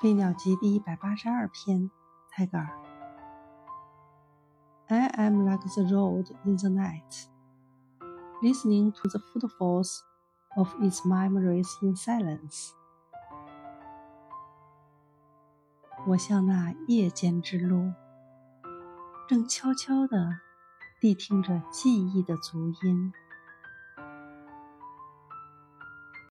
飞鸟集第一百八十二篇泰戈尔 i am like the road in the night listening to the footfalls of its memories in silence 我像那夜间之路正悄悄地谛听着记忆的足音